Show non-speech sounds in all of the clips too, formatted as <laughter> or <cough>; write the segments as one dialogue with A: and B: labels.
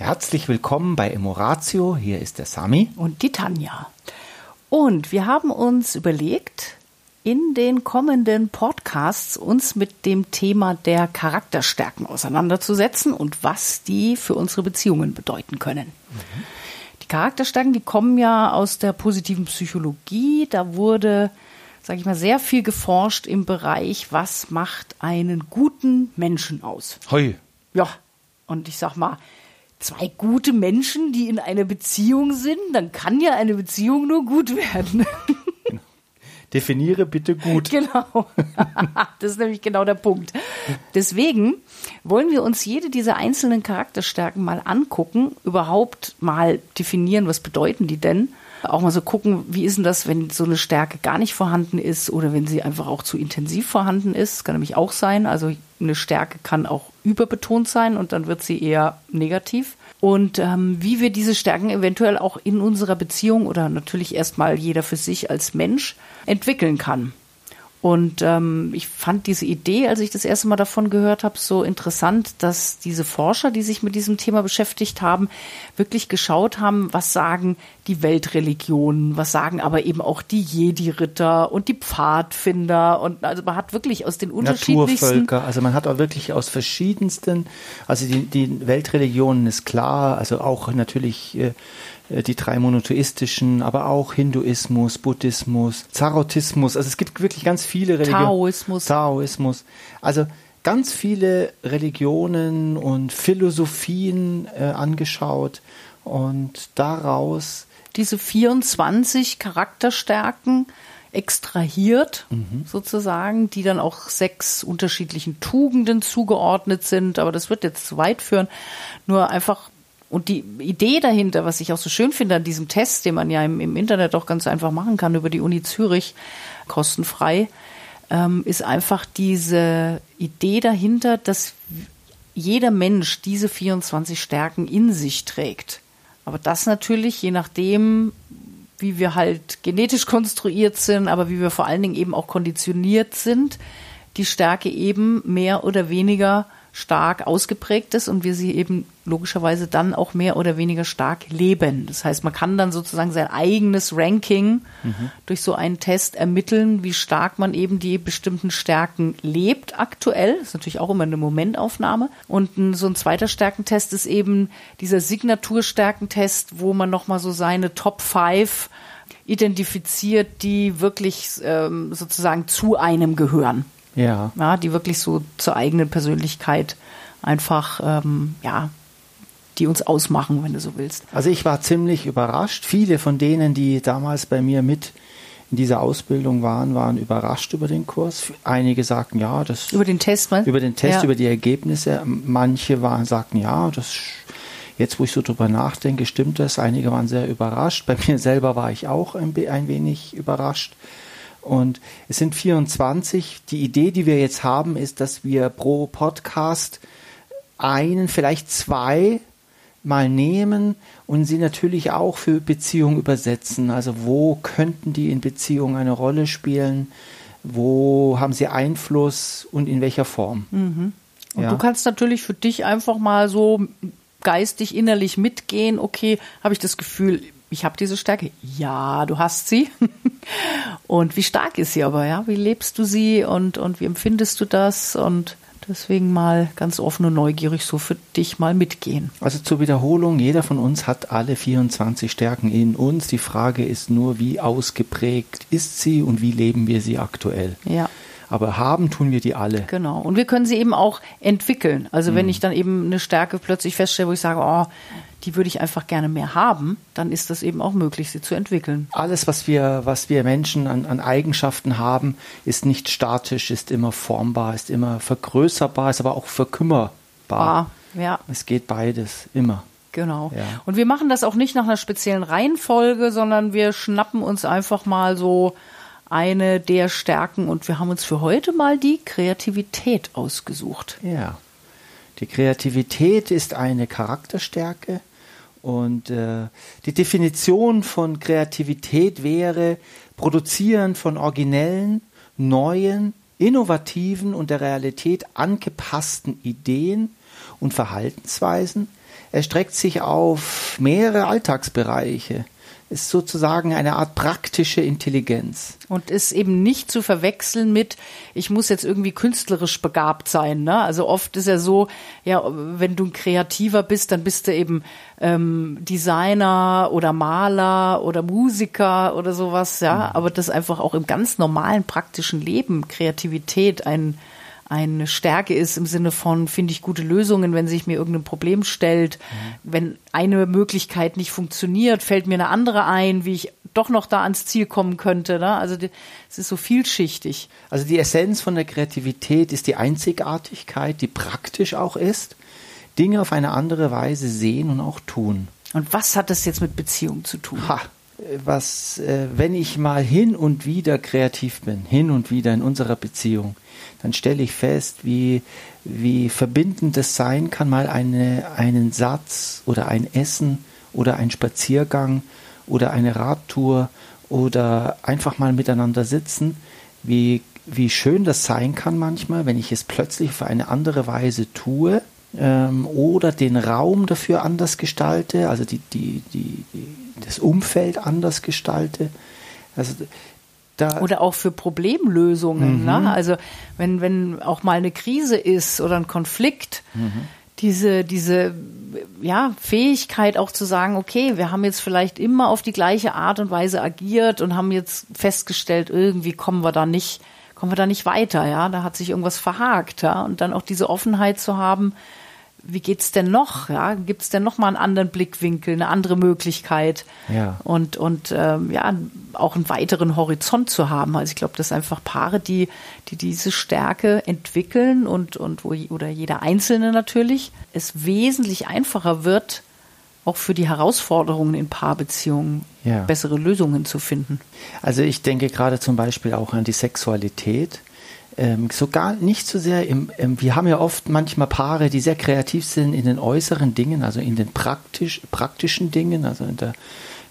A: Herzlich willkommen bei Emoratio. Hier ist der Sami.
B: Und die Tanja. Und wir haben uns überlegt, in den kommenden Podcasts uns mit dem Thema der Charakterstärken auseinanderzusetzen und was die für unsere Beziehungen bedeuten können. Mhm. Die Charakterstärken, die kommen ja aus der positiven Psychologie. Da wurde, sage ich mal, sehr viel geforscht im Bereich, was macht einen guten Menschen aus.
A: Heu.
B: Ja, und ich sag mal, zwei gute Menschen, die in einer Beziehung sind, dann kann ja eine Beziehung nur gut werden.
A: Genau. <laughs> Definiere bitte gut.
B: Genau. <laughs> Das ist nämlich genau der Punkt. Deswegen wollen wir uns jede dieser einzelnen Charakterstärken mal angucken, überhaupt mal definieren, was bedeuten die denn? Auch mal so gucken, wie ist denn das, wenn so eine Stärke gar nicht vorhanden ist oder wenn sie einfach auch zu intensiv vorhanden ist. Das kann nämlich auch sein. Also eine Stärke kann auch überbetont sein und dann wird sie eher negativ. Und ähm, wie wir diese Stärken eventuell auch in unserer Beziehung oder natürlich erstmal jeder für sich als Mensch entwickeln kann. Und ähm, ich fand diese Idee, als ich das erste Mal davon gehört habe, so interessant, dass diese Forscher, die sich mit diesem Thema beschäftigt haben, wirklich geschaut haben, was sagen die Weltreligionen, was sagen aber eben auch die Jedi-Ritter und die Pfadfinder. Und also man hat wirklich aus den unterschiedlichsten
A: Naturvölker, also man hat auch wirklich aus verschiedensten, also die, die Weltreligionen ist klar, also auch natürlich äh, die drei monotheistischen, aber auch Hinduismus, Buddhismus, Zarotismus. Also es gibt wirklich ganz viele Religionen.
B: Taoismus.
A: Taoismus. Also ganz viele Religionen und Philosophien äh, angeschaut und daraus
B: diese 24 Charakterstärken extrahiert, mhm. sozusagen, die dann auch sechs unterschiedlichen Tugenden zugeordnet sind. Aber das wird jetzt zu weit führen. Nur einfach und die Idee dahinter, was ich auch so schön finde an diesem Test, den man ja im, im Internet auch ganz einfach machen kann über die Uni Zürich, kostenfrei, ähm, ist einfach diese Idee dahinter, dass jeder Mensch diese 24 Stärken in sich trägt. Aber das natürlich, je nachdem, wie wir halt genetisch konstruiert sind, aber wie wir vor allen Dingen eben auch konditioniert sind, die Stärke eben mehr oder weniger stark ausgeprägt ist und wir sie eben logischerweise dann auch mehr oder weniger stark leben. Das heißt, man kann dann sozusagen sein eigenes Ranking mhm. durch so einen Test ermitteln, wie stark man eben die bestimmten Stärken lebt aktuell. Das ist natürlich auch immer eine Momentaufnahme. Und so ein zweiter Stärkentest ist eben dieser Signaturstärkentest, wo man nochmal so seine Top 5 identifiziert, die wirklich ähm, sozusagen zu einem gehören.
A: Ja.
B: ja. Die wirklich so zur eigenen Persönlichkeit einfach, ähm, ja, die uns ausmachen, wenn du so willst.
A: Also ich war ziemlich überrascht. Viele von denen, die damals bei mir mit in dieser Ausbildung waren, waren überrascht über den Kurs. Einige sagten, ja, das.
B: Über den Test,
A: was? Über den Test, ja. über die Ergebnisse. Manche waren, sagten, ja, das, jetzt wo ich so drüber nachdenke, stimmt das. Einige waren sehr überrascht. Bei mir selber war ich auch ein, ein wenig überrascht. Und es sind 24. Die Idee, die wir jetzt haben, ist, dass wir pro Podcast einen, vielleicht zwei mal nehmen und sie natürlich auch für Beziehungen übersetzen. Also wo könnten die in Beziehungen eine Rolle spielen? Wo haben sie Einfluss und in welcher Form?
B: Mhm. Und ja. du kannst natürlich für dich einfach mal so geistig, innerlich mitgehen. Okay, habe ich das Gefühl, ich habe diese Stärke. Ja, du hast sie. <laughs> und wie stark ist sie aber, ja? Wie lebst du sie und, und wie empfindest du das? Und deswegen mal ganz offen und neugierig so für dich mal mitgehen.
A: Also zur Wiederholung, jeder von uns hat alle 24 Stärken in uns. Die Frage ist nur, wie ausgeprägt ist sie und wie leben wir sie aktuell?
B: Ja.
A: Aber haben tun wir die alle.
B: Genau. Und wir können sie eben auch entwickeln. Also wenn mhm. ich dann eben eine Stärke plötzlich feststelle, wo ich sage, oh, die würde ich einfach gerne mehr haben, dann ist das eben auch möglich, sie zu entwickeln.
A: Alles, was wir, was wir Menschen an, an Eigenschaften haben, ist nicht statisch, ist immer formbar, ist immer vergrößerbar, ist aber auch verkümmerbar.
B: Bar, ja.
A: Es geht beides, immer.
B: Genau. Ja. Und wir machen das auch nicht nach einer speziellen Reihenfolge, sondern wir schnappen uns einfach mal so eine der Stärken und wir haben uns für heute mal die Kreativität ausgesucht.
A: Ja. Die Kreativität ist eine Charakterstärke, und äh, die Definition von Kreativität wäre Produzieren von originellen, neuen, innovativen und der Realität angepassten Ideen und Verhaltensweisen, erstreckt sich auf mehrere Alltagsbereiche ist sozusagen eine Art praktische Intelligenz.
B: Und ist eben nicht zu verwechseln mit, ich muss jetzt irgendwie künstlerisch begabt sein. Ne? Also oft ist ja so, ja, wenn du ein Kreativer bist, dann bist du eben ähm, Designer oder Maler oder Musiker oder sowas, ja. Mhm. Aber das einfach auch im ganz normalen praktischen Leben Kreativität ein eine Stärke ist im Sinne von, finde ich gute Lösungen, wenn sich mir irgendein Problem stellt. Mhm. Wenn eine Möglichkeit nicht funktioniert, fällt mir eine andere ein, wie ich doch noch da ans Ziel kommen könnte. Ne? Also es ist so vielschichtig.
A: Also die Essenz von der Kreativität ist die Einzigartigkeit, die praktisch auch ist. Dinge auf eine andere Weise sehen und auch tun.
B: Und was hat das jetzt mit Beziehung zu tun?
A: Ha, was, äh, wenn ich mal hin und wieder kreativ bin, hin und wieder in unserer Beziehung, dann stelle ich fest, wie, wie verbindend es sein kann, mal eine, einen Satz oder ein Essen oder ein Spaziergang oder eine Radtour oder einfach mal miteinander sitzen, wie, wie schön das sein kann manchmal, wenn ich es plötzlich auf eine andere Weise tue ähm, oder den Raum dafür anders gestalte, also die, die, die, das Umfeld anders gestalte. Also
B: da oder auch für Problemlösungen. Ne? Mhm. Ne? Also wenn, wenn auch mal eine Krise ist oder ein Konflikt, mhm. diese, diese ja, Fähigkeit auch zu sagen, okay, wir haben jetzt vielleicht immer auf die gleiche Art und Weise agiert und haben jetzt festgestellt, irgendwie kommen wir da nicht, kommen wir da nicht weiter, ja, da hat sich irgendwas verhakt, ja, und dann auch diese Offenheit zu haben, wie geht's denn noch? Ja, gibt's denn noch mal einen anderen Blickwinkel, eine andere Möglichkeit? Ja. Und und ähm, ja, auch einen weiteren Horizont zu haben. Also ich glaube, das sind einfach Paare, die die diese Stärke entwickeln und und wo oder jeder Einzelne natürlich es wesentlich einfacher wird, auch für die Herausforderungen in Paarbeziehungen ja. bessere Lösungen zu finden.
A: Also ich denke gerade zum Beispiel auch an die Sexualität ähm, sogar nicht so sehr im, ähm, wir haben ja oft manchmal Paare, die sehr kreativ sind in den äußeren Dingen, also in den praktisch, praktischen Dingen, also in der,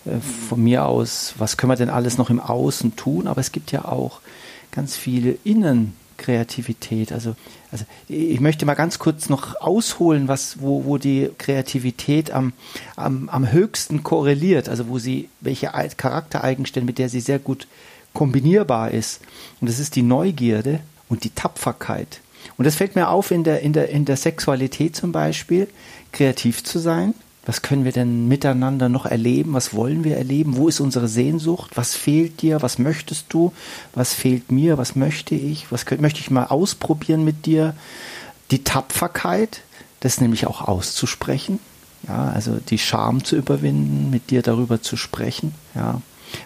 A: äh, von mir aus, was können wir denn alles noch im Außen tun, aber es gibt ja auch ganz viel Innenkreativität. Also, also ich möchte mal ganz kurz noch ausholen, was, wo, wo die Kreativität am, am, am höchsten korreliert, also wo sie, welche Charaktereigenstände, mit der sie sehr gut kombinierbar ist. Und das ist die Neugierde und die Tapferkeit. Und das fällt mir auf in der, in der, in der Sexualität zum Beispiel, kreativ zu sein. Was können wir denn miteinander noch erleben? Was wollen wir erleben? Wo ist unsere Sehnsucht? Was fehlt dir? Was möchtest du? Was fehlt mir? Was möchte ich? Was könnte, möchte ich mal ausprobieren mit dir? Die Tapferkeit, das nämlich auch auszusprechen. Ja, also die Scham zu überwinden, mit dir darüber zu sprechen. Ja,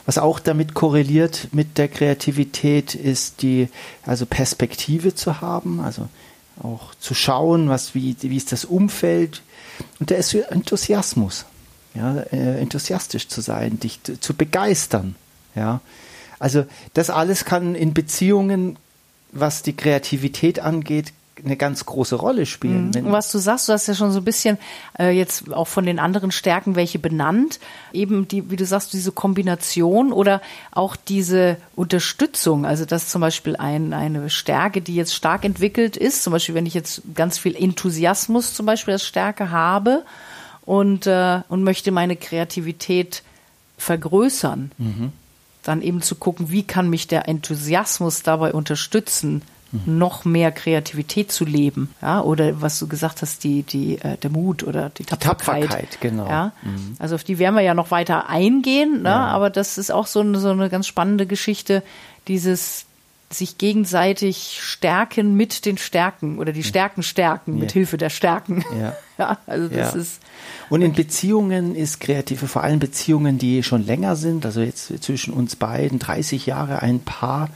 A: was auch damit korreliert mit der Kreativität ist die, also Perspektive zu haben, also auch zu schauen, was, wie, wie ist das Umfeld und der ist Enthusiasmus, ja, äh, enthusiastisch zu sein, dich zu begeistern, ja. Also das alles kann in Beziehungen, was die Kreativität angeht, eine ganz große Rolle spielen.
B: Mhm. Was du sagst, du hast ja schon so ein bisschen äh, jetzt auch von den anderen Stärken welche benannt. Eben die, wie du sagst, diese Kombination oder auch diese Unterstützung. Also das zum Beispiel ein, eine Stärke, die jetzt stark entwickelt ist. Zum Beispiel, wenn ich jetzt ganz viel Enthusiasmus zum Beispiel als Stärke habe und, äh, und möchte meine Kreativität vergrößern. Mhm. Dann eben zu gucken, wie kann mich der Enthusiasmus dabei unterstützen, noch mehr Kreativität zu leben, ja, oder was du gesagt hast, die, die, äh, der Mut oder die Tapferkeit. Die Tapferkeit genau. Ja, mhm. also auf die werden wir ja noch weiter eingehen, ne? Ja. aber das ist auch so eine, so eine ganz spannende Geschichte, dieses sich gegenseitig stärken mit den Stärken oder die Stärken stärken ja. mit Hilfe der Stärken. Ja. <laughs> ja also das
A: ja. ist. Und in Beziehungen ist Kreative, vor allem Beziehungen, die schon länger sind, also jetzt zwischen uns beiden, 30 Jahre, ein Paar,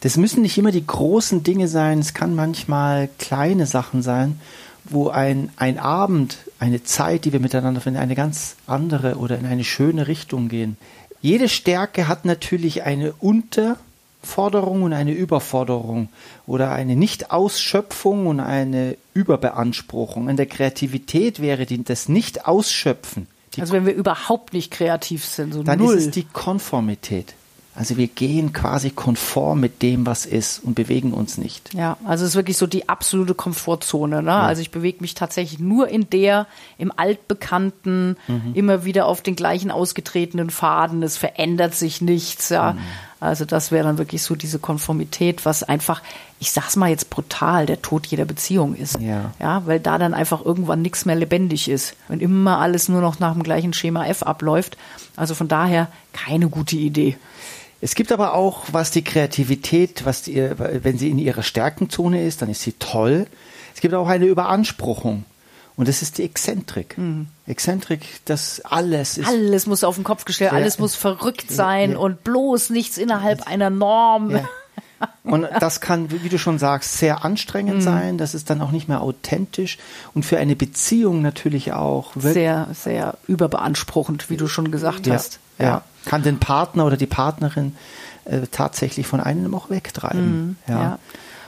A: das müssen nicht immer die großen Dinge sein, es kann manchmal kleine Sachen sein, wo ein, ein Abend, eine Zeit, die wir miteinander finden, eine ganz andere oder in eine schöne Richtung gehen. Jede Stärke hat natürlich eine Unterforderung und eine Überforderung oder eine Nicht-Ausschöpfung und eine Überbeanspruchung. In der Kreativität wäre das Nicht-Ausschöpfen.
B: Also wenn wir überhaupt nicht kreativ sind, so
A: dann
B: null.
A: ist es die Konformität. Also wir gehen quasi konform mit dem, was ist und bewegen uns nicht.
B: Ja, also es ist wirklich so die absolute Komfortzone. Ne? Ja. Also ich bewege mich tatsächlich nur in der, im altbekannten, mhm. immer wieder auf den gleichen ausgetretenen Faden. Es verändert sich nichts. Ja. Mhm. Also das wäre dann wirklich so diese Konformität, was einfach, ich sag's mal jetzt brutal, der Tod jeder Beziehung ist. Ja. ja weil da dann einfach irgendwann nichts mehr lebendig ist. Wenn immer alles nur noch nach dem gleichen Schema F abläuft. Also von daher keine gute Idee.
A: Es gibt aber auch, was die Kreativität, was die, wenn sie in ihrer Stärkenzone ist, dann ist sie toll. Es gibt auch eine Überanspruchung. Und das ist die Exzentrik. Mhm. Exzentrik, das alles ist.
B: Alles muss auf den Kopf gestellt, alles muss verrückt sein ja. und bloß nichts innerhalb einer Norm. Ja.
A: Und das kann, wie du schon sagst, sehr anstrengend mhm. sein. Das ist dann auch nicht mehr authentisch und für eine Beziehung natürlich auch.
B: Sehr, sehr überbeanspruchend, wie du schon gesagt
A: ja,
B: hast.
A: Ja. Kann den Partner oder die Partnerin äh, tatsächlich von einem auch wegtreiben. Mhm. Ja. ja.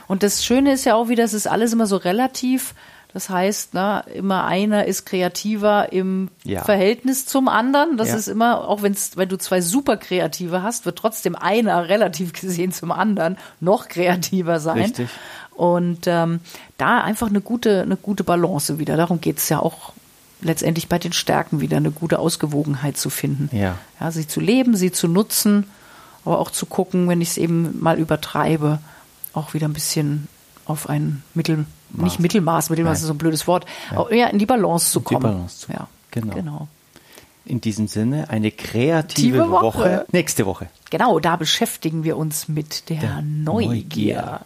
B: Und das Schöne ist ja auch wieder, es ist alles immer so relativ. Das heißt, na, immer einer ist kreativer im ja. Verhältnis zum anderen. Das ja. ist immer, auch wenn's, wenn du zwei super Kreative hast, wird trotzdem einer relativ gesehen zum anderen noch kreativer sein. Richtig. Und ähm, da einfach eine gute, eine gute Balance wieder. Darum geht es ja auch letztendlich bei den Stärken wieder, eine gute Ausgewogenheit zu finden. Ja. ja sie zu leben, sie zu nutzen, aber auch zu gucken, wenn ich es eben mal übertreibe, auch wieder ein bisschen auf ein Mittel Maß. nicht Mittelmaß, Mittelmaß Nein. ist so ein blödes Wort, ja. ja in die Balance zu kommen. Die Balance zu.
A: Ja, genau. genau. In diesem Sinne eine kreative Woche. Woche. nächste Woche.
B: Genau, da beschäftigen wir uns mit der, der Neugier. Neugier.